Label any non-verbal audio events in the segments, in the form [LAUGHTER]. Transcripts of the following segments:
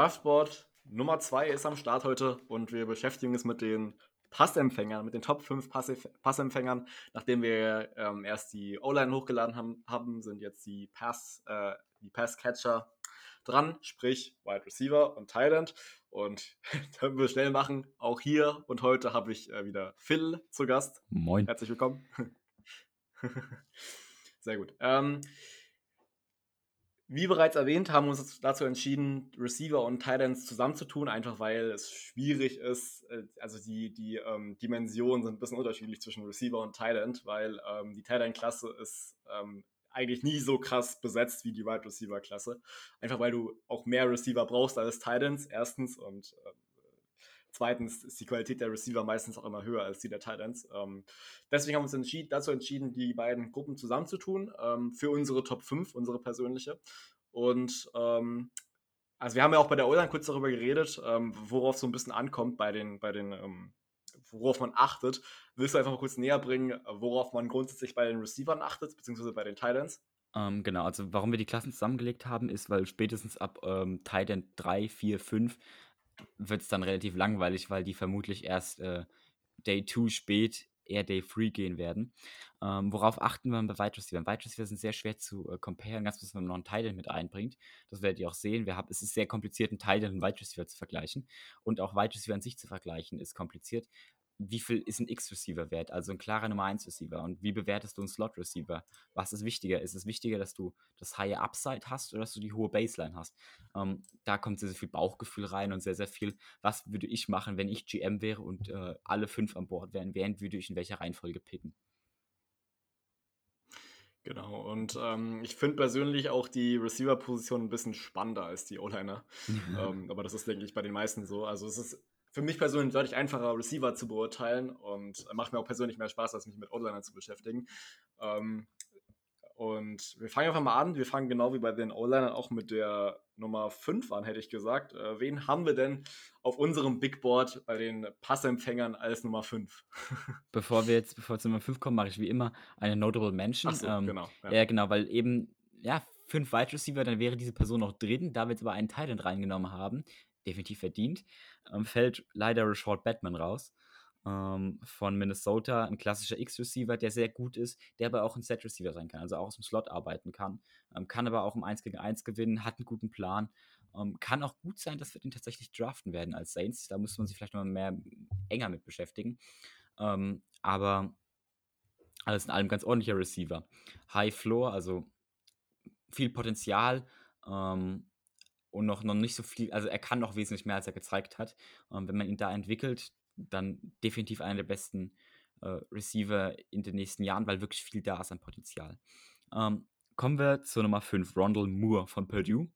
Draftboard Nummer 2 ist am Start heute und wir beschäftigen uns mit den Passempfängern, mit den Top 5 Passempfängern. Nachdem wir ähm, erst die O-Line hochgeladen haben, haben, sind jetzt die Pass, äh, die Passcatcher dran, sprich Wide Receiver und Thailand. Und [LAUGHS] können wir schnell machen. Auch hier und heute habe ich äh, wieder Phil zu Gast. Moin. Herzlich willkommen. [LAUGHS] Sehr gut. Ähm, wie bereits erwähnt, haben wir uns dazu entschieden, Receiver und Titans zusammenzutun, einfach weil es schwierig ist. Äh, also die, die ähm, Dimensionen sind ein bisschen unterschiedlich zwischen Receiver und Titan, weil ähm, die Titan-Klasse ist ähm, eigentlich nie so krass besetzt wie die Wide Receiver-Klasse. Einfach weil du auch mehr Receiver brauchst als Titans, erstens. Und äh, Zweitens ist die Qualität der Receiver meistens auch immer höher als die der Titans. Ähm, deswegen haben wir uns entschieden, dazu entschieden, die beiden Gruppen zusammenzutun ähm, für unsere Top 5, unsere persönliche. Und ähm, also wir haben ja auch bei der O-Line kurz darüber geredet, ähm, worauf so ein bisschen ankommt bei den, bei den ähm, worauf man achtet. Willst du einfach mal kurz näher bringen, worauf man grundsätzlich bei den Receivern achtet, beziehungsweise bei den Titans? Ähm, genau, also warum wir die Klassen zusammengelegt haben, ist, weil spätestens ab ähm, Titan 3, 4, 5 wird es dann relativ langweilig, weil die vermutlich erst äh, Day 2 spät, eher Day 3 gehen werden. Ähm, worauf achten wir bei Wide Receiver? Wide Receiver sind sehr schwer zu äh, comparen, ganz besonders wenn man noch einen Titan mit einbringt. Das werdet ihr auch sehen. Wir haben, es ist sehr kompliziert, einen Titan und Wide Receiver zu vergleichen. Und auch Wide Receiver an sich zu vergleichen ist kompliziert, wie viel ist ein X-Receiver wert, also ein klarer Nummer 1 Receiver und wie bewertest du einen Slot-Receiver? Was ist wichtiger? Ist es wichtiger, dass du das high Upside hast oder dass du die hohe Baseline hast? Ähm, da kommt sehr, sehr viel Bauchgefühl rein und sehr, sehr viel, was würde ich machen, wenn ich GM wäre und äh, alle fünf an Bord wären, wären würde ich in welcher Reihenfolge picken? Genau, und ähm, ich finde persönlich auch die Receiver-Position ein bisschen spannender als die O-Liner. [LAUGHS] ähm, aber das ist, denke ich, bei den meisten so. Also es ist für mich persönlich deutlich einfacher, Receiver zu beurteilen und macht mir auch persönlich mehr Spaß, als mich mit O-Linern zu beschäftigen. Ähm, und wir fangen einfach mal an. Wir fangen genau wie bei den O-Linern auch mit der Nummer 5 an, hätte ich gesagt. Äh, wen haben wir denn auf unserem Big Board bei den Passempfängern als Nummer 5? [LAUGHS] bevor wir jetzt, bevor wir zu Nummer 5 kommen, mache ich wie immer eine Notable Mention. Ach so, ähm, genau. Ja. ja, genau, weil eben, ja, fünf Wide Receiver, dann wäre diese Person noch drin. Da wir jetzt aber einen Thailand reingenommen haben, definitiv verdient, ähm, fällt leider Rashad Batman raus. Ähm, von Minnesota, ein klassischer X-Receiver, der sehr gut ist, der aber auch ein Set-Receiver sein kann, also auch aus dem Slot arbeiten kann, ähm, kann aber auch im 1 gegen 1 gewinnen, hat einen guten Plan, ähm, kann auch gut sein, dass wir den tatsächlich draften werden als Saints, da muss man sich vielleicht noch mehr enger mit beschäftigen, aber alles in allem ganz ordentlicher Receiver. High Floor, also viel Potenzial, ähm, und noch, noch nicht so viel, also er kann noch wesentlich mehr, als er gezeigt hat. Und wenn man ihn da entwickelt, dann definitiv einer der besten äh, Receiver in den nächsten Jahren, weil wirklich viel da ist an Potenzial. Ähm, kommen wir zur Nummer 5, Rondell Moore von Purdue.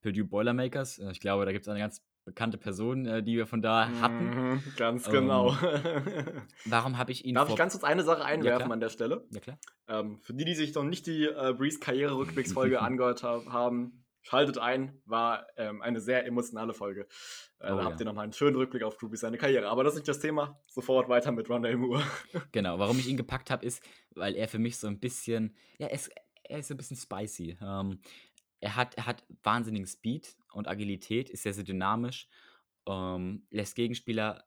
Purdue Boilermakers. Äh, ich glaube, da gibt es eine ganz bekannte Person, äh, die wir von da hatten. Mhm, ganz genau. Ähm, [LAUGHS] warum habe ich ihn. Darf ich ganz kurz eine Sache einwerfen ja, an der Stelle? Ja, klar. Ähm, für die, die sich noch nicht die äh, Breeze Karriere-Rückblicksfolge [LAUGHS] angehört haben, Schaltet ein, war ähm, eine sehr emotionale Folge. Äh, oh, da habt ihr nochmal einen schönen Rückblick auf Ruby seine Karriere. Aber das ist nicht das Thema. Sofort weiter mit Rondell Moore. [LAUGHS] genau, warum ich ihn gepackt habe, ist, weil er für mich so ein bisschen, ja, er ist, er ist ein bisschen spicy. Ähm, er, hat, er hat wahnsinnigen Speed und Agilität, ist sehr, sehr dynamisch, ähm, lässt Gegenspieler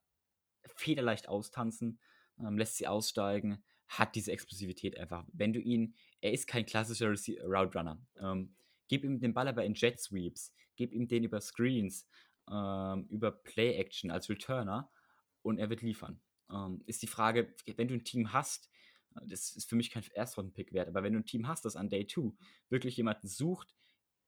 federleicht austanzen, ähm, lässt sie aussteigen, hat diese Explosivität einfach. Wenn du ihn, er ist kein klassischer Route Runner. Ähm, Gib ihm den Ball aber in Jet Sweeps, gib ihm den über Screens, ähm, über Play Action als Returner und er wird liefern. Ähm, ist die Frage, wenn du ein Team hast, äh, das ist für mich kein Erstrunden-Pick wert, aber wenn du ein Team hast, das an Day 2 wirklich jemanden sucht,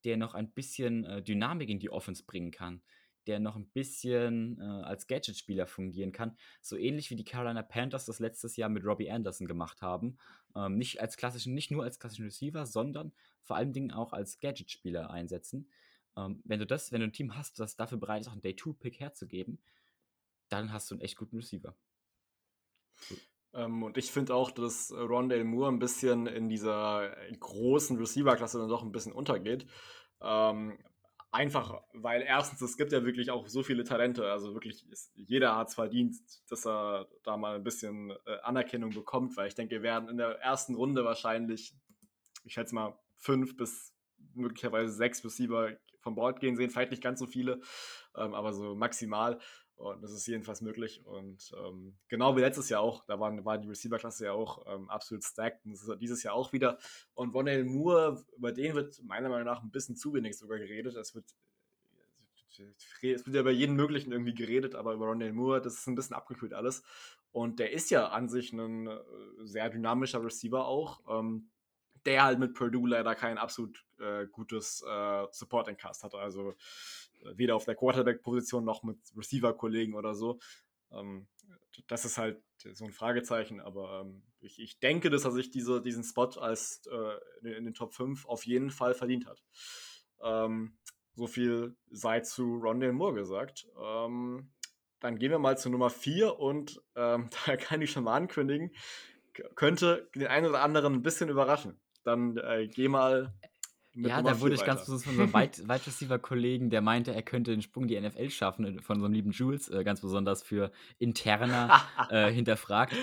der noch ein bisschen äh, Dynamik in die Offense bringen kann, der noch ein bisschen äh, als Gadget-Spieler fungieren kann. So ähnlich wie die Carolina Panthers das letztes Jahr mit Robbie Anderson gemacht haben. Ähm, nicht als klassischen, nicht nur als klassischen Receiver, sondern vor allen Dingen auch als Gadget-Spieler einsetzen. Ähm, wenn du das, wenn du ein Team hast, das dafür bereit ist, auch einen Day-2-Pick herzugeben, dann hast du einen echt guten Receiver. Ähm, und ich finde auch, dass Rondale Moore ein bisschen in dieser großen Receiver-Klasse dann doch ein bisschen untergeht. Ähm, Einfach, weil erstens, es gibt ja wirklich auch so viele Talente. Also wirklich, ist, jeder hat es verdient, dass er da mal ein bisschen äh, Anerkennung bekommt, weil ich denke, wir werden in der ersten Runde wahrscheinlich, ich schätze mal, fünf bis möglicherweise sechs Receiver vom Board gehen sehen. Vielleicht nicht ganz so viele, ähm, aber so maximal. Und das ist jedenfalls möglich. Und ähm, genau wie letztes Jahr auch, da waren, war die Receiver-Klasse ja auch ähm, absolut stacked. Und das ist dieses Jahr auch wieder. Und Ronell Moore, über den wird meiner Meinung nach ein bisschen zu wenig sogar geredet. Es wird, es wird ja über jeden möglichen irgendwie geredet, aber über Ronell Moore, das ist ein bisschen abgekühlt alles. Und der ist ja an sich ein äh, sehr dynamischer Receiver auch. Ähm, der halt mit Purdue leider kein absolut äh, gutes äh, Supporting Cast hatte. Also weder auf der Quarterback-Position noch mit Receiver-Kollegen oder so. Ähm, das ist halt so ein Fragezeichen, aber ähm, ich, ich, denke, dass er sich diese, diesen Spot als äh, in den Top 5 auf jeden Fall verdient hat. Ähm, so viel sei zu Rondale Moore gesagt. Ähm, dann gehen wir mal zu Nummer 4 und ähm, [LAUGHS] da kann ich schon mal ankündigen, könnte den einen oder anderen ein bisschen überraschen. Dann äh, geh mal ja, da wurde ich ganz besonders von so einem Wide, [LAUGHS] Wide Receiver-Kollegen, der meinte, er könnte den Sprung die NFL schaffen, äh, von so einem lieben Jules, äh, ganz besonders für interner [LAUGHS] äh, hinterfragt.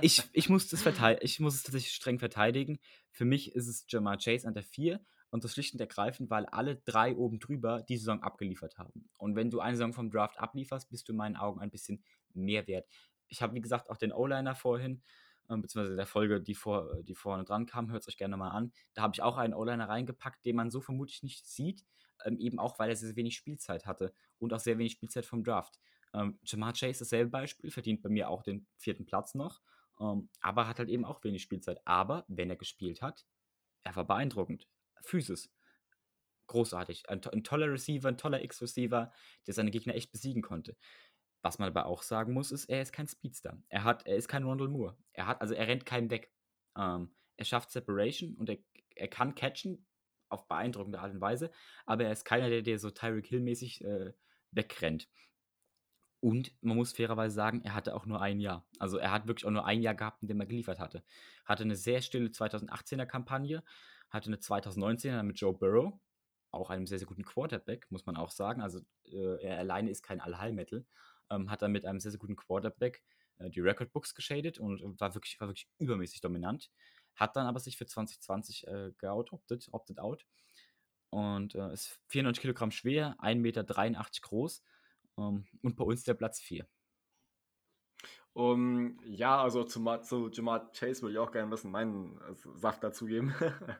Ich, ich, muss das ich muss es tatsächlich streng verteidigen. Für mich ist es Jamar Chase an der 4 und das schlicht und ergreifend, weil alle drei oben drüber die Saison abgeliefert haben. Und wenn du eine Saison vom Draft ablieferst, bist du in meinen Augen ein bisschen mehr wert. Ich habe, wie gesagt, auch den O-Liner vorhin ähm, beziehungsweise der Folge, die, vor, die vorne dran kam, hört es euch gerne mal an. Da habe ich auch einen O-Liner reingepackt, den man so vermutlich nicht sieht, ähm, eben auch, weil er sehr wenig Spielzeit hatte und auch sehr wenig Spielzeit vom Draft. Ähm, Jamar Chase, dasselbe Beispiel, verdient bei mir auch den vierten Platz noch, ähm, aber hat halt eben auch wenig Spielzeit. Aber wenn er gespielt hat, er war beeindruckend. Physis. Großartig. Ein, ein toller Receiver, ein toller X-Receiver, der seine Gegner echt besiegen konnte. Was man aber auch sagen muss, ist, er ist kein Speedster. Er, hat, er ist kein Rondell Moore. Er, hat, also er rennt keinen weg. Ähm, er schafft Separation und er, er kann catchen auf beeindruckende Art und Weise, aber er ist keiner, der, der so Tyreek Hill-mäßig äh, wegrennt. Und man muss fairerweise sagen, er hatte auch nur ein Jahr. Also er hat wirklich auch nur ein Jahr gehabt, in dem er geliefert hatte. Hatte eine sehr stille 2018er Kampagne, hatte eine 2019er mit Joe Burrow, auch einem sehr, sehr guten Quarterback, muss man auch sagen. Also äh, er alleine ist kein Allheilmittel ähm, hat dann mit einem sehr, sehr guten Quarterback äh, die Recordbooks geschadet und war wirklich, war wirklich übermäßig dominant. Hat dann aber sich für 2020 äh, geout-opted, opted out. Und äh, ist 94 Kilogramm schwer, 1,83 Meter groß ähm, und bei uns der Platz 4. Um, ja, also zu, zu Jamar Chase würde ich auch gerne ein bisschen meinen äh, Saft dazugeben. [LAUGHS]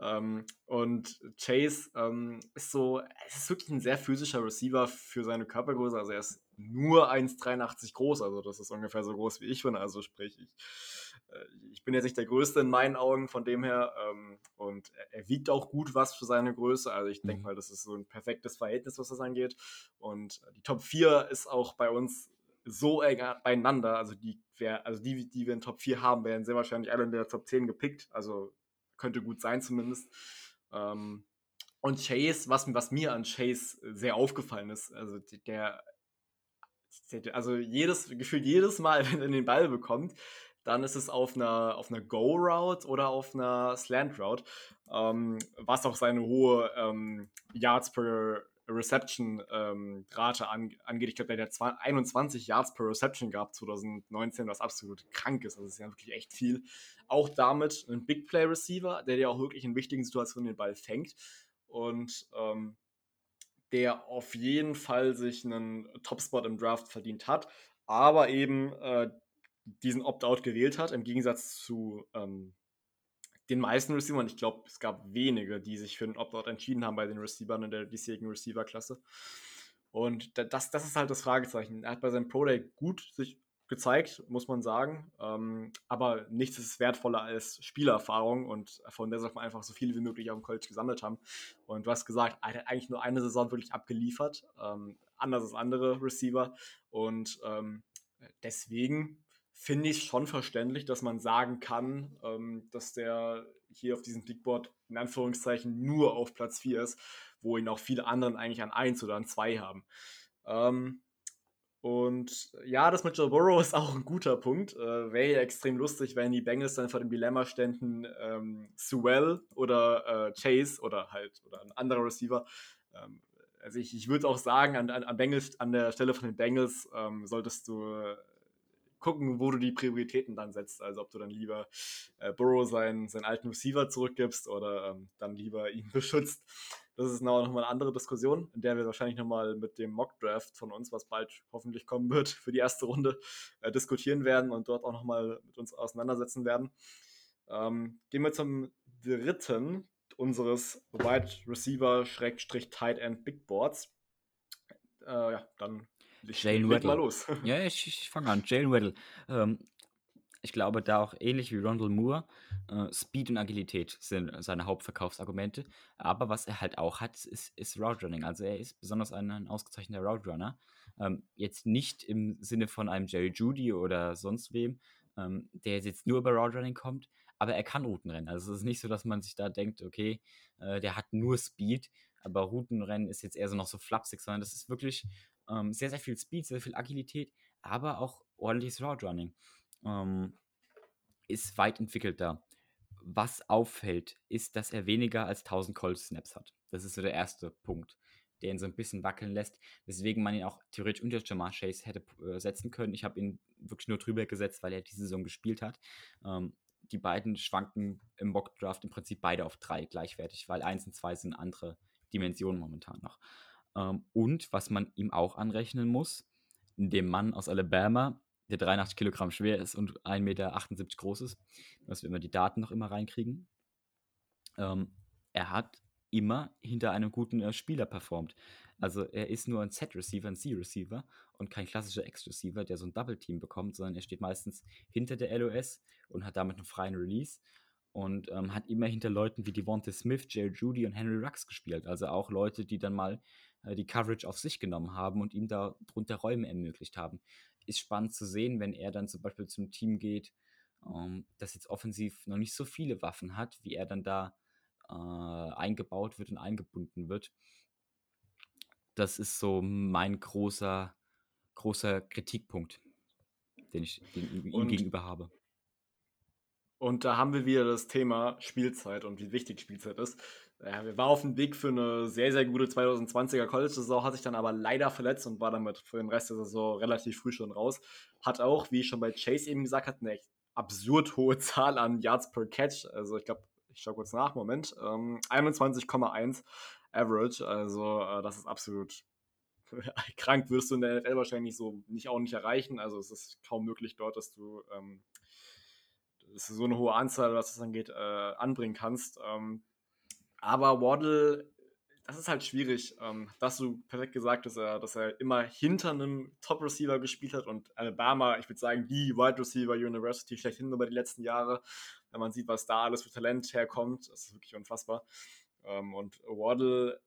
ähm, und Chase ähm, ist so, es ist wirklich ein sehr physischer Receiver für seine Körpergröße. Also er ist nur 1,83 groß, also das ist ungefähr so groß wie ich bin. Also sprich, ich, äh, ich bin jetzt nicht der Größte in meinen Augen von dem her. Ähm, und er, er, wiegt auch gut was für seine Größe. Also ich denke mhm. mal, das ist so ein perfektes Verhältnis, was das angeht. Und die Top 4 ist auch bei uns so eng beieinander. Also die, wär, also die, die wir in Top 4 haben, werden sehr wahrscheinlich alle in der Top 10 gepickt. Also könnte gut sein zumindest. Ähm, und Chase, was, was mir an Chase sehr aufgefallen ist, also der also jedes, gefühlt jedes Mal, [LAUGHS] wenn er den Ball bekommt, dann ist es auf einer, auf einer Go-Route oder auf einer Slant-Route, ähm, was auch seine hohe ähm, Yards per Reception-Rate ähm, an, angeht. Ich glaube, der hat 21 Yards per Reception gehabt 2019, was absolut krank ist. Also, das ist ja wirklich echt viel. Auch damit ein Big Play Receiver, der dir auch wirklich in wichtigen Situationen den Ball fängt. Und ähm, der auf jeden Fall sich einen Top-Spot im Draft verdient hat, aber eben äh, diesen Opt-out gewählt hat, im Gegensatz zu ähm, den meisten Receivern, ich glaube, es gab wenige, die sich für einen Opt-out entschieden haben bei den Receivern in der diesjährigen Receiver-Klasse. Und das, das ist halt das Fragezeichen. Er hat bei seinem Pro Day gut sich gezeigt, muss man sagen. Ähm, aber nichts ist wertvoller als Spielerfahrung und von der sollte man einfach so viel wie möglich auf dem College gesammelt haben. Und du hast gesagt, er hat eigentlich nur eine Saison wirklich abgeliefert, ähm, anders als andere Receiver. Und ähm, deswegen finde ich schon verständlich, dass man sagen kann, ähm, dass der hier auf diesem Bigboard in Anführungszeichen nur auf Platz 4 ist, wo ihn auch viele anderen eigentlich an 1 oder an 2 haben. Und ja, das mit Joe Burrow ist auch ein guter Punkt. Äh, Wäre ja extrem lustig, wenn die Bengals dann vor dem Dilemma ständen, ähm, Sewell oder äh, Chase oder halt oder ein anderer Receiver. Ähm, also ich, ich würde auch sagen, an, an, Bengals, an der Stelle von den Bengals ähm, solltest du gucken, wo du die Prioritäten dann setzt. Also ob du dann lieber äh, Burrow seinen, seinen alten Receiver zurückgibst oder ähm, dann lieber ihn [LAUGHS] beschützt. Das ist noch mal eine andere Diskussion, in der wir wahrscheinlich nochmal mit dem Mock-Draft von uns, was bald hoffentlich kommen wird, für die erste Runde äh, diskutieren werden und dort auch nochmal mit uns auseinandersetzen werden. Ähm, gehen wir zum dritten unseres Wide Receiver-Tight End Big Boards. Äh, ja, dann Jalen Weddle. mal los. [LAUGHS] Ja, ich, ich fange an. Jalen Weddle. Ähm, ich glaube, da auch ähnlich wie Rondell Moore, äh, Speed und Agilität sind seine Hauptverkaufsargumente. Aber was er halt auch hat, ist, ist Route Running. Also er ist besonders ein, ein ausgezeichneter Route Runner. Ähm, jetzt nicht im Sinne von einem Jerry Judy oder sonst wem, ähm, der jetzt nur über Route Running kommt, aber er kann Routenrennen. Also es ist nicht so, dass man sich da denkt, okay, äh, der hat nur Speed, aber Routenrennen ist jetzt eher so noch so flapsig, sondern das ist wirklich ähm, sehr, sehr viel Speed, sehr viel Agilität, aber auch ordentliches Route Running ähm, ist weit entwickelter. Was auffällt, ist, dass er weniger als 1000 Cold Snaps hat. Das ist so der erste Punkt, der ihn so ein bisschen wackeln lässt, weswegen man ihn auch theoretisch unter Jamar Chase hätte äh, setzen können. Ich habe ihn wirklich nur drüber gesetzt, weil er diese Saison gespielt hat. Ähm, die beiden schwanken im Mock-Draft im Prinzip beide auf drei gleichwertig, weil eins und zwei sind andere Dimensionen momentan noch. Ähm, und was man ihm auch anrechnen muss, dem Mann aus Alabama der 83 Kilogramm schwer ist und 1,78 Meter groß ist, dass wir immer die Daten noch immer reinkriegen. Ähm, er hat immer hinter einem guten äh, Spieler performt. Also er ist nur ein Set-Receiver, ein C-Receiver und kein klassischer X-Receiver, der so ein Double-Team bekommt, sondern er steht meistens hinter der LOS und hat damit einen freien Release und ähm, hat immer hinter Leuten wie Devonta Smith, Jerry Judy und Henry Rux gespielt. Also auch Leute, die dann mal äh, die Coverage auf sich genommen haben und ihm da drunter Räume ermöglicht haben ist spannend zu sehen, wenn er dann zum Beispiel zum Team geht, ähm, das jetzt offensiv noch nicht so viele Waffen hat, wie er dann da äh, eingebaut wird und eingebunden wird. Das ist so mein großer, großer Kritikpunkt, den ich ihm, ihm gegenüber habe. Und da haben wir wieder das Thema Spielzeit und wie wichtig Spielzeit ist. Ja, waren auf dem Weg für eine sehr, sehr gute 2020er College-Saison, hat sich dann aber leider verletzt und war damit für den Rest der Saison relativ früh schon raus. Hat auch, wie ich schon bei Chase eben gesagt habe, eine echt absurd hohe [LAUGHS] Zahl an Yards per Catch. Also ich glaube, ich schaue kurz nach, Moment. Ähm, 21,1 Average. Also äh, das ist absolut [LAUGHS] krank. Wirst du in der NFL wahrscheinlich so nicht auch nicht erreichen. Also es ist kaum möglich dort, dass du ähm, so eine hohe Anzahl, was das angeht, äh, anbringen kannst. Ähm, aber Waddle, das ist halt schwierig. Ähm, dass du perfekt gesagt, dass er, dass er immer hinter einem Top-Receiver gespielt hat und Alabama, ich würde sagen, die Wide Receiver University schlechthin über die letzten Jahre. Wenn man sieht, was da alles für Talent herkommt, das ist wirklich unfassbar. Ähm, und Waddle,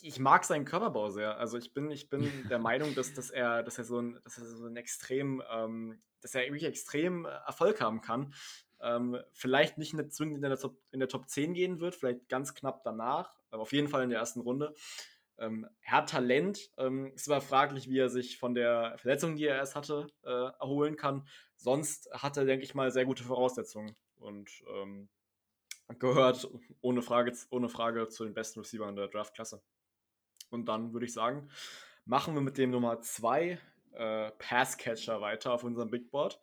ich mag seinen Körperbau sehr. Also ich bin, ich bin der [LAUGHS] Meinung, dass, dass, er, dass er so ein, dass er so ein extrem, ähm, dass er wirklich extrem Erfolg haben kann ähm, vielleicht nicht zwingend in der, Top, in der Top 10 gehen wird, vielleicht ganz knapp danach, aber auf jeden Fall in der ersten Runde. Ähm, er hat Talent, ähm, ist aber fraglich, wie er sich von der Verletzung, die er erst hatte, äh, erholen kann. Sonst hat er, denke ich mal, sehr gute Voraussetzungen und ähm, gehört ohne Frage, ohne Frage zu den besten Receivern der Draftklasse. Und dann würde ich sagen, machen wir mit dem Nummer 2 äh, Passcatcher weiter auf unserem Big Board.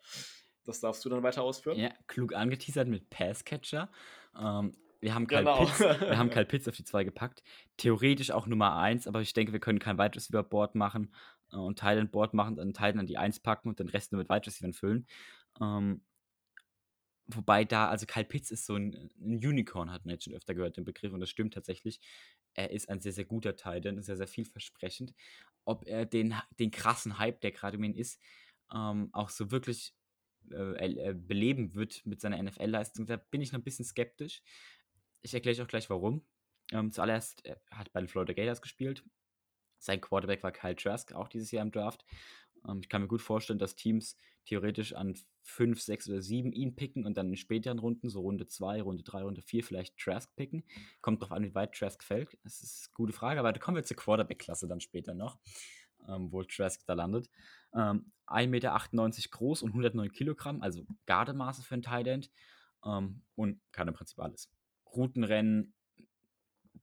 Das darfst du dann weiter ausführen. Ja, klug angeteasert mit Passcatcher. Ähm, wir haben Kyle genau. Pitts, [LAUGHS] wir haben Kyle Pitts auf die 2 gepackt. Theoretisch auch Nummer 1, aber ich denke, wir können kein Wide Receiver Board machen äh, und Thailand Board machen, dann Thailand an die 1 packen und den Rest nur mit Wide Receivers füllen. Ähm, wobei da, also Kyle Pitts ist so ein, ein, Unicorn, hat man jetzt schon öfter gehört, den Begriff, und das stimmt tatsächlich. Er ist ein sehr, sehr guter Titan, sehr, sehr vielversprechend. Ob er den, den krassen Hype, der gerade um ihn ist, ähm, auch so wirklich äh, beleben wird mit seiner NFL-Leistung, da bin ich noch ein bisschen skeptisch. Ich erkläre euch auch gleich warum. Ähm, zuallererst, er hat bei den Florida Gators gespielt. Sein Quarterback war Kyle Trask, auch dieses Jahr im Draft. Ähm, ich kann mir gut vorstellen, dass Teams theoretisch an 5, 6 oder 7 ihn picken und dann in späteren Runden, so Runde 2, Runde 3, Runde 4, vielleicht Trask picken. Kommt drauf an, wie weit Trask fällt. Das ist eine gute Frage, aber da kommen wir zur Quarterback-Klasse dann später noch ähm, wo Trask da landet. Ähm, 1,98 Meter groß und 109 Kilogramm, also Gardemaße für ein Tight End. Ähm, und kann im Prinzip alles. Routenrennen,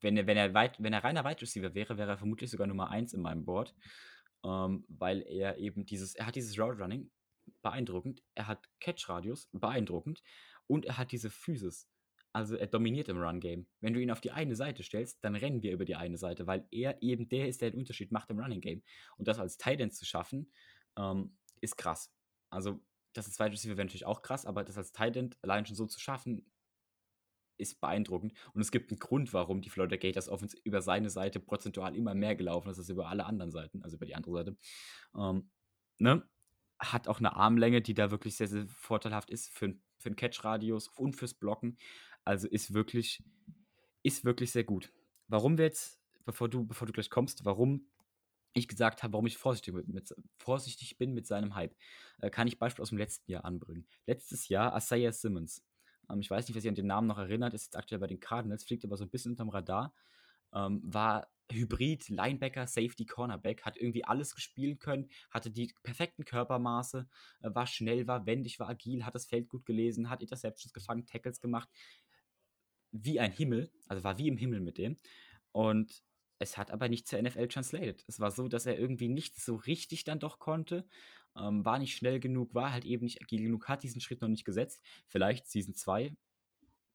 wenn er, wenn er, weit, wenn er reiner Wide Receiver wäre, wäre er vermutlich sogar Nummer 1 in meinem Board. Ähm, weil er eben dieses, er hat dieses Route Running, beeindruckend. Er hat Catch-Radius, beeindruckend. Und er hat diese Physis, Also er dominiert im Run-Game. Wenn du ihn auf die eine Seite stellst, dann rennen wir über die eine Seite, weil er eben der ist, der den Unterschied macht im Running-Game. Und das als Tight End zu schaffen, ähm, ist krass. Also das als Wide wäre natürlich auch krass, aber das als Tight End allein schon so zu schaffen, ist beeindruckend. Und es gibt einen Grund, warum die Florida Gators Offense über seine Seite prozentual immer mehr gelaufen ist als über alle anderen Seiten, also über die andere Seite. Ähm, ne? Hat auch eine Armlänge, die da wirklich sehr, sehr vorteilhaft ist für, für den Catch-Radius und fürs Blocken. Also ist wirklich, ist wirklich sehr gut. Warum wir jetzt, bevor du, bevor du gleich kommst, warum ich gesagt habe, warum ich vorsichtig, mit, mit, vorsichtig bin mit seinem Hype, äh, kann ich Beispiel aus dem letzten Jahr anbringen. Letztes Jahr Isaiah Simmons. Ähm, ich weiß nicht, wer sich an den Namen noch erinnert, ist jetzt aktuell bei den Cardinals, fliegt aber so ein bisschen unterm Radar. Ähm, war Hybrid, Linebacker, Safety, Cornerback, hat irgendwie alles gespielt können, hatte die perfekten Körpermaße, äh, war schnell, war wendig, war agil, hat das Feld gut gelesen, hat Interceptions gefangen, Tackles gemacht. Wie ein Himmel, also war wie im Himmel mit dem. Und es hat aber nicht zur NFL translated. Es war so, dass er irgendwie nicht so richtig dann doch konnte, ähm, war nicht schnell genug, war halt eben nicht agil genug, hat diesen Schritt noch nicht gesetzt. Vielleicht Season 2,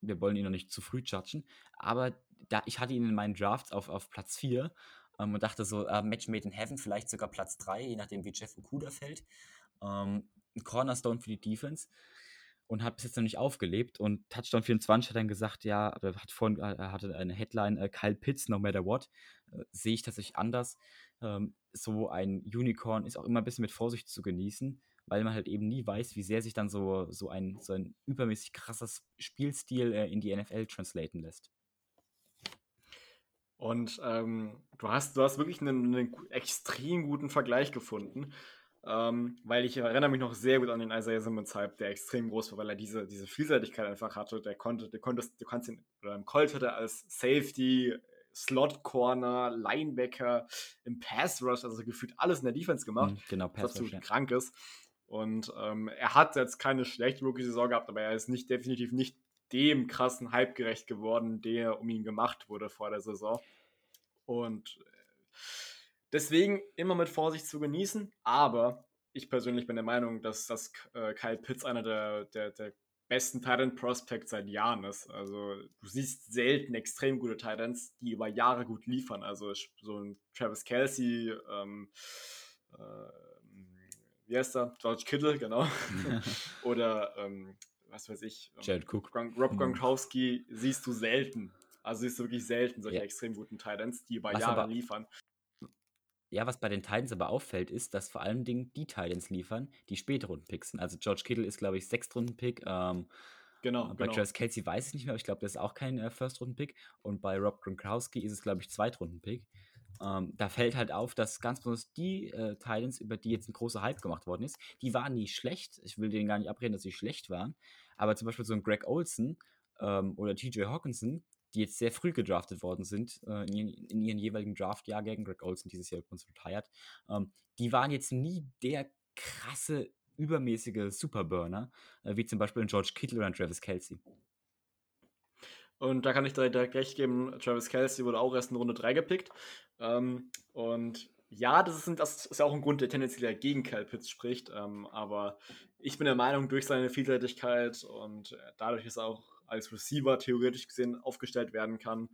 wir wollen ihn noch nicht zu früh judgen, aber da, ich hatte ihn in meinen Drafts auf, auf Platz 4 ähm, und dachte so, äh, Match made in heaven, vielleicht sogar Platz 3, je nachdem wie Jeff Okuda fällt. Ähm, Cornerstone für die Defense und hat bis jetzt noch nicht aufgelebt. Und Touchdown 24 hat dann gesagt, ja, er hat vorhin, er hatte eine Headline, äh, Kyle Pitts, no matter what. Äh, sehe ich tatsächlich anders. Ähm, so ein Unicorn ist auch immer ein bisschen mit Vorsicht zu genießen, weil man halt eben nie weiß, wie sehr sich dann so, so, ein, so ein übermäßig krasses Spielstil äh, in die NFL translaten lässt. Und ähm, du, hast, du hast wirklich einen, einen extrem guten Vergleich gefunden. Ähm, weil ich erinnere mich noch sehr gut an den Isaiah Simmons Hype, der extrem groß war, weil er diese, diese Vielseitigkeit einfach hatte. Der konnte, der konntest, du kannst ihn, oder im Colt hatte als Safety, Slot Corner, Linebacker, im Pass Rush, also gefühlt alles in der Defense gemacht. Mhm, genau, Pass Rush. absolut ja. krank ist. Und ähm, er hat jetzt keine schlechte Rookie-Saison gehabt, aber er ist nicht definitiv nicht dem krassen Hype gerecht geworden, der um ihn gemacht wurde vor der Saison. Und äh, Deswegen immer mit Vorsicht zu genießen, aber ich persönlich bin der Meinung, dass, dass äh, Kyle Pitts einer der, der, der besten Titan Prospects seit Jahren ist. Also du siehst selten extrem gute Titans, die über Jahre gut liefern. Also so ein Travis Kelsey, ähm, äh, wie heißt er? George Kittle, genau. [LAUGHS] Oder ähm, was weiß ich, ähm, Jared Cook. Rob hm. Gronkowski siehst du selten. Also siehst du wirklich selten solche ja. extrem guten Titans, die über was Jahre aber, liefern. Ja, was bei den Titans aber auffällt, ist, dass vor allen Dingen die Titans liefern, die Spätrunden-Picks sind. Also George Kittle ist, glaube ich, Sechstrunden-Pick. Ähm, genau. Bei genau. Travis Kelsey weiß ich nicht mehr, aber ich glaube, das ist auch kein äh, First-Runden-Pick. Und bei Rob Gronkowski ist es, glaube ich, Zweitrunden-Pick. Ähm, da fällt halt auf, dass ganz besonders die äh, Titans, über die jetzt ein großer Hype gemacht worden ist, die waren nie schlecht. Ich will denen gar nicht abreden, dass sie schlecht waren. Aber zum Beispiel so ein Greg Olson ähm, oder TJ Hawkinson, die jetzt sehr früh gedraftet worden sind, äh, in, ihren, in, ihren, jeweiligen Draftjahrgängen, Greg Olson dieses Jahr übrigens retired, ähm, die waren jetzt nie der krasse, übermäßige Superburner, äh, wie zum Beispiel ein George Kittle oder ein Travis Kelsey. Und da kann ich direkt recht geben, Travis Kelsey wurde auch erst in Runde 3 gepickt. Ähm, und ja, das ist, das ist ja auch ein Grund, der tendenziell gegen Kyle Pitts spricht. Ähm, aber ich bin der Meinung, durch seine Vielseitigkeit und äh, dadurch ist er auch als Receiver theoretisch gesehen aufgestellt werden kann.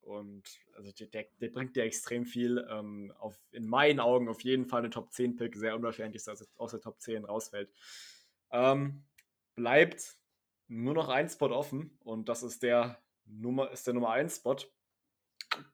Und also der, der bringt dir extrem viel. Ähm, auf, in meinen Augen auf jeden Fall eine Top 10 Pick. Sehr unwahrscheinlich, dass er aus der Top 10 rausfällt. Ähm, bleibt nur noch ein Spot offen und das ist der Nummer, ist der Nummer 1 Spot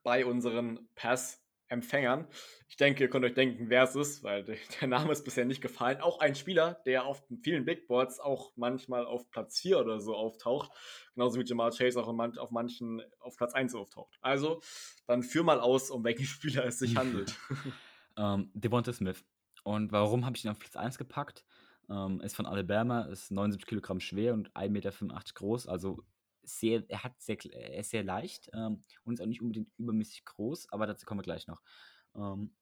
bei unseren Pass Empfängern. Ich denke, ihr könnt euch denken, wer es ist, weil der Name ist bisher nicht gefallen. Auch ein Spieler, der auf vielen Big Boards auch manchmal auf Platz 4 oder so auftaucht. Genauso wie Jamal Chase auch auf manchen auf Platz 1 auftaucht. Also, dann führ mal aus, um welchen Spieler es sich handelt. [LAUGHS] ähm, Devonta Smith. Und warum habe ich ihn auf Platz 1 gepackt? Ähm, ist von Alabama, ist 79 Kilogramm schwer und 1,85 Meter groß, also sehr, er hat sehr, er ist sehr leicht ähm, und ist auch nicht unbedingt übermäßig groß, aber dazu kommen wir gleich noch. Ähm,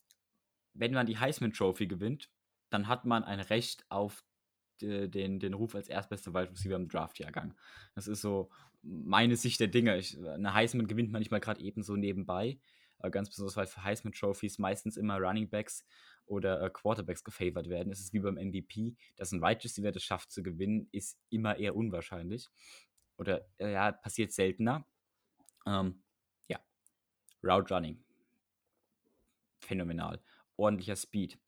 wenn man die Heisman Trophy gewinnt, dann hat man ein Recht auf den, den Ruf als erstbester Wide Receiver im Draftjahrgang. Das ist so meine Sicht der Dinge. Ich, eine Heisman gewinnt man nicht mal gerade eben so nebenbei. Äh, ganz besonders, weil für Heisman Trophies meistens immer Running Backs oder äh, Quarterbacks gefavored werden. Es ist wie beim MVP, dass ein Wide Receiver das schafft zu gewinnen, ist immer eher unwahrscheinlich. Oder äh, ja, passiert seltener. Ähm, ja, Route Running. Phänomenal. Ordentlicher Speed.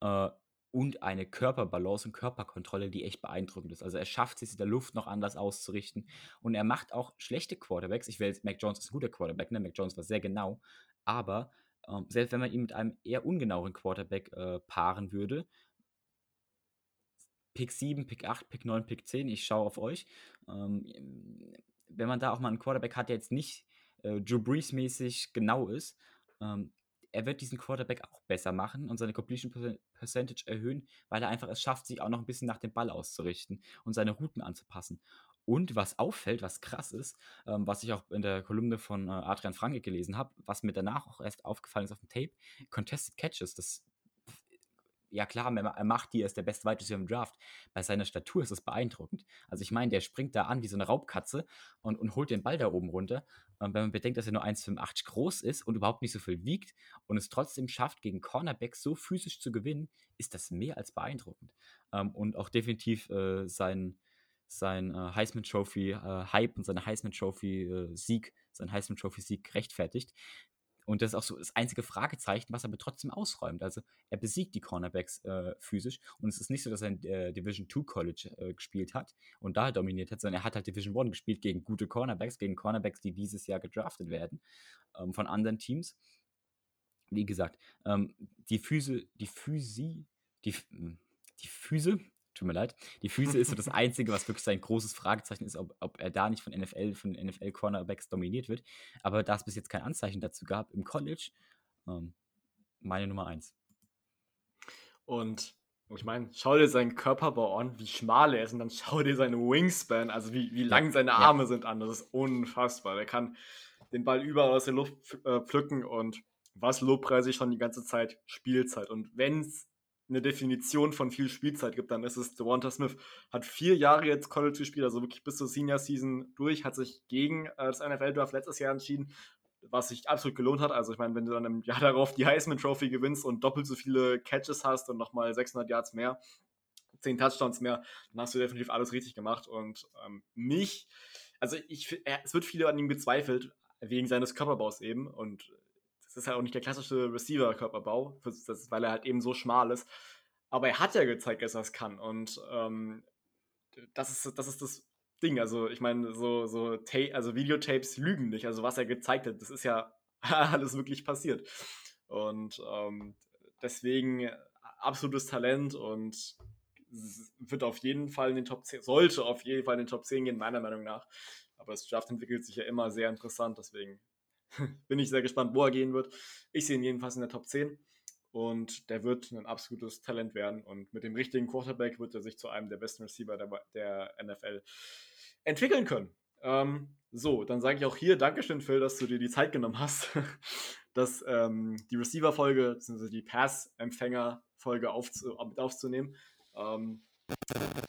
Äh, und eine Körperbalance und Körperkontrolle, die echt beeindruckend ist. Also er schafft es, in der Luft noch anders auszurichten. Und er macht auch schlechte Quarterbacks. Ich will jetzt, Mac Jones ist ein guter Quarterback, ne? Mac Jones war sehr genau. Aber ähm, selbst wenn man ihn mit einem eher ungenaueren Quarterback äh, paaren würde, Pick 7, Pick 8, Pick 9, Pick 10, ich schaue auf euch. Ähm, wenn man da auch mal einen Quarterback hat, der jetzt nicht äh, Drew Brees-mäßig genau ist, ähm, er wird diesen Quarterback auch besser machen und seine Completion Percentage erhöhen, weil er einfach es schafft, sich auch noch ein bisschen nach dem Ball auszurichten und seine Routen anzupassen. Und was auffällt, was krass ist, ähm, was ich auch in der Kolumne von äh, Adrian Franke gelesen habe, was mir danach auch erst aufgefallen ist auf dem Tape, Contested Catches, das ja klar, er macht die, er ist der beste Wide im Draft. Bei seiner Statur ist das beeindruckend. Also ich meine, der springt da an wie so eine Raubkatze und, und holt den Ball da oben runter. Und wenn man bedenkt, dass er nur 1,85 groß ist und überhaupt nicht so viel wiegt und es trotzdem schafft, gegen Cornerbacks so physisch zu gewinnen, ist das mehr als beeindruckend. Ähm, und auch definitiv äh, sein, sein äh, Heisman Trophy äh, Hype und seine Heisman Trophy Sieg, sein Heisman Trophy Sieg rechtfertigt. Und das ist auch so das einzige Fragezeichen, was er aber trotzdem ausräumt. Also er besiegt die Cornerbacks äh, physisch und es ist nicht so, dass er in äh, Division 2 College äh, gespielt hat und da dominiert hat, sondern er hat halt Division 1 gespielt gegen gute Cornerbacks, gegen Cornerbacks, die dieses Jahr gedraftet werden ähm, von anderen Teams. Wie gesagt, ähm, die Füße, die Physi, die, die Füße tut mir leid. Die Füße ist so das Einzige, was wirklich sein großes Fragezeichen ist, ob, ob er da nicht von NFL, von NFL-Cornerbacks dominiert wird. Aber da es bis jetzt kein Anzeichen dazu gab im College, ähm, meine Nummer eins. Und ich meine, schau dir seinen Körperbau an, wie schmal er ist, und dann schau dir seine Wingspan, also wie, wie lang seine Arme ja. sind an. Das ist unfassbar. Er kann den Ball überall aus der Luft äh, pflücken und was lobpreise ich schon die ganze Zeit? Spielzeit. Und wenn es eine Definition von viel Spielzeit gibt, dann ist es Devonta Smith. Hat vier Jahre jetzt College gespielt, also wirklich bis zur Senior Season durch, hat sich gegen äh, das NFL-Draft letztes Jahr entschieden, was sich absolut gelohnt hat. Also ich meine, wenn du dann im Jahr [LAUGHS] darauf die Heisman Trophy gewinnst und doppelt so viele Catches hast und nochmal 600 Yards mehr, 10 Touchdowns mehr, dann hast du definitiv alles richtig gemacht. Und ähm, mich, also ich, er, es wird viele an ihm gezweifelt, wegen seines Körperbaus eben. Und das ist halt auch nicht der klassische Receiver-Körperbau, weil er halt eben so schmal ist. Aber er hat ja gezeigt, dass er es kann. Und ähm, das, ist, das ist das Ding. Also, ich meine, so, so also Videotapes lügen nicht. Also, was er gezeigt hat, das ist ja [LAUGHS] alles wirklich passiert. Und ähm, deswegen absolutes Talent und wird auf jeden Fall in den Top 10, sollte auf jeden Fall in den Top 10 gehen, meiner Meinung nach. Aber das Draft entwickelt sich ja immer sehr interessant, deswegen [LAUGHS] bin ich sehr gespannt, wo er gehen wird. Ich sehe ihn jedenfalls in der Top 10 und der wird ein absolutes Talent werden und mit dem richtigen Quarterback wird er sich zu einem der besten Receiver der, der NFL entwickeln können. Ähm, so, dann sage ich auch hier Dankeschön, Phil, dass du dir die Zeit genommen hast, [LAUGHS] dass, ähm, die Receiver-Folge, beziehungsweise die Pass-Empfänger-Folge aufzu mit aufzunehmen. Ähm,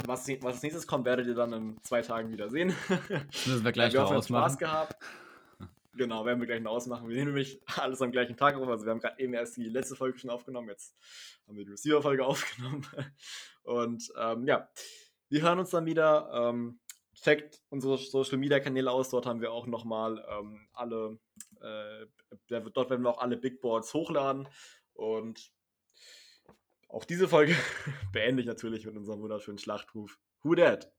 was, was als nächstes kommt, werdet ihr dann in zwei Tagen wieder sehen. Das müssen wir [LAUGHS] gleich noch ausmachen. Spaß gehabt. Genau, werden wir gleich noch ausmachen. Wir nehmen nämlich alles am gleichen Tag auf. Also wir haben gerade eben erst die letzte Folge schon aufgenommen. Jetzt haben wir die Receiver-Folge [LAUGHS] aufgenommen. Und ähm, ja, wir hören uns dann wieder. Ähm, checkt unsere Social-Media-Kanäle aus. Dort haben wir auch nochmal ähm, alle, äh, dort werden wir auch alle Big Boards hochladen. Und auch diese Folge [LAUGHS] beende ich natürlich mit unserem wunderschönen Schlachtruf. Who that?